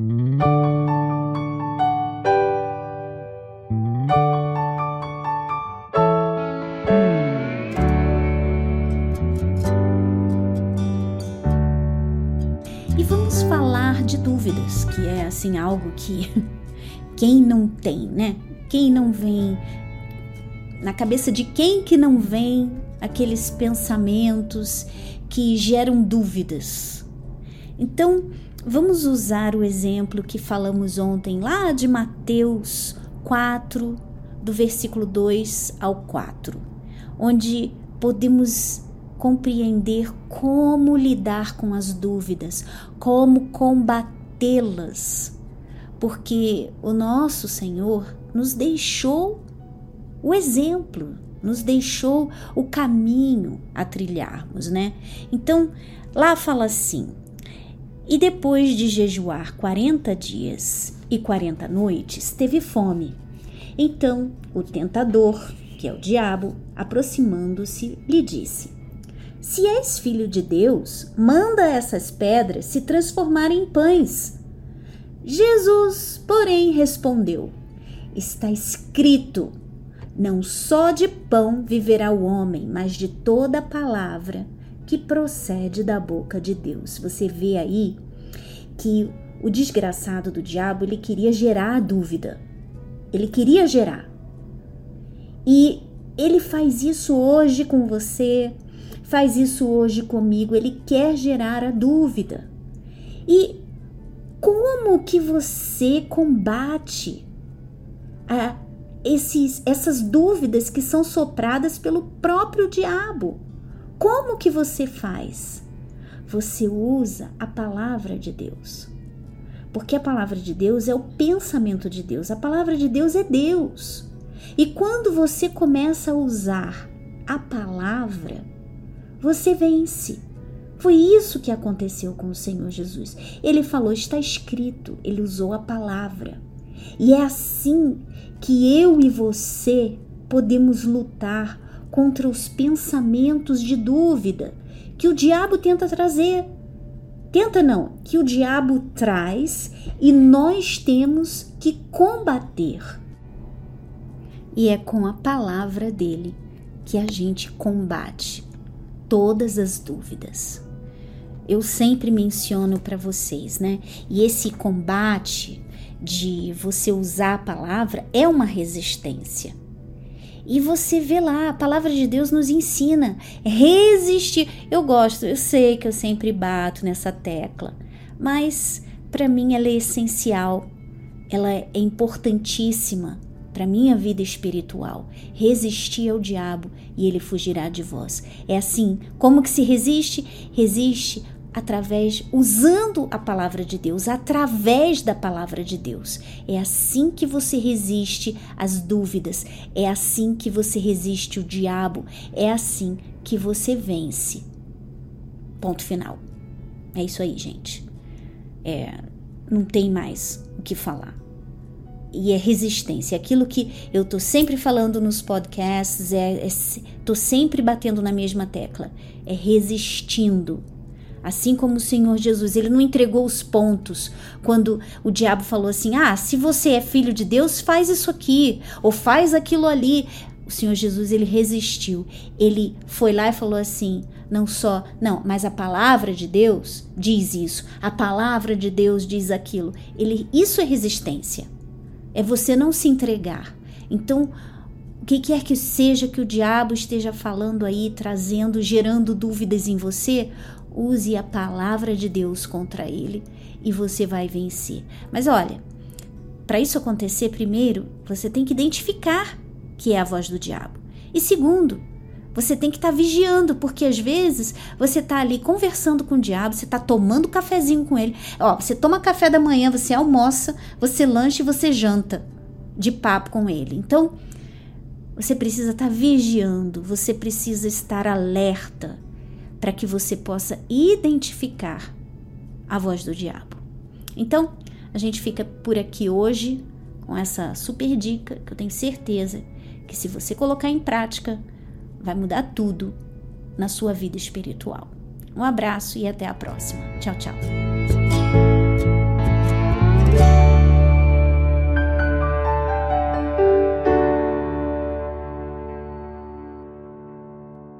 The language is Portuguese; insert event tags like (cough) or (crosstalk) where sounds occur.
E vamos falar de dúvidas, que é assim algo que (laughs) quem não tem, né? Quem não vem na cabeça de quem que não vem aqueles pensamentos que geram dúvidas. Então, vamos usar o exemplo que falamos ontem lá de Mateus 4, do versículo 2 ao 4, onde podemos compreender como lidar com as dúvidas, como combatê-las, porque o nosso Senhor nos deixou o exemplo, nos deixou o caminho a trilharmos, né? Então, lá fala assim: E depois de jejuar 40 dias e 40 noites, teve fome. Então, o tentador, que é o diabo, aproximando-se, lhe disse: Se és filho de Deus, manda essas pedras se transformarem em pães. Jesus, porém, respondeu: Está escrito: não só de pão viverá o homem, mas de toda palavra que procede da boca de Deus. Você vê aí que o desgraçado do diabo, ele queria gerar a dúvida. Ele queria gerar. E ele faz isso hoje com você, faz isso hoje comigo, ele quer gerar a dúvida. E como que você combate a esses, essas dúvidas que são sopradas pelo próprio diabo. Como que você faz? Você usa a palavra de Deus. Porque a palavra de Deus é o pensamento de Deus, a palavra de Deus é Deus. E quando você começa a usar a palavra, você vence. Foi isso que aconteceu com o Senhor Jesus. Ele falou: está escrito, ele usou a palavra. E é assim que eu e você podemos lutar contra os pensamentos de dúvida que o diabo tenta trazer. Tenta não, que o diabo traz e nós temos que combater. E é com a palavra dele que a gente combate todas as dúvidas. Eu sempre menciono para vocês, né? E esse combate de você usar a palavra é uma resistência. E você vê lá, a palavra de Deus nos ensina resistir. Eu gosto, eu sei que eu sempre bato nessa tecla, mas para mim ela é essencial, ela é importantíssima para minha vida espiritual. Resistir ao diabo e ele fugirá de vós. É assim, como que se resiste? Resiste através usando a palavra de Deus, através da palavra de Deus. É assim que você resiste às dúvidas, é assim que você resiste o diabo, é assim que você vence. Ponto final. É isso aí, gente. É, não tem mais o que falar. E é resistência. Aquilo que eu tô sempre falando nos podcasts, é, é tô sempre batendo na mesma tecla. É resistindo Assim como o Senhor Jesus, ele não entregou os pontos quando o diabo falou assim: "Ah, se você é filho de Deus, faz isso aqui ou faz aquilo ali". O Senhor Jesus ele resistiu. Ele foi lá e falou assim: não só, não, mas a palavra de Deus diz isso. A palavra de Deus diz aquilo. Ele, isso é resistência. É você não se entregar. Então, o que quer que seja que o diabo esteja falando aí, trazendo, gerando dúvidas em você, use a palavra de Deus contra ele e você vai vencer. Mas olha, para isso acontecer, primeiro, você tem que identificar que é a voz do diabo. E segundo, você tem que estar tá vigiando, porque às vezes você está ali conversando com o diabo, você está tomando cafezinho com ele. Ó, você toma café da manhã, você almoça, você lancha e você janta de papo com ele. Então, você precisa estar tá vigiando, você precisa estar alerta para que você possa identificar a voz do diabo. Então, a gente fica por aqui hoje com essa super dica que eu tenho certeza que se você colocar em prática, vai mudar tudo na sua vida espiritual. Um abraço e até a próxima. Tchau, tchau.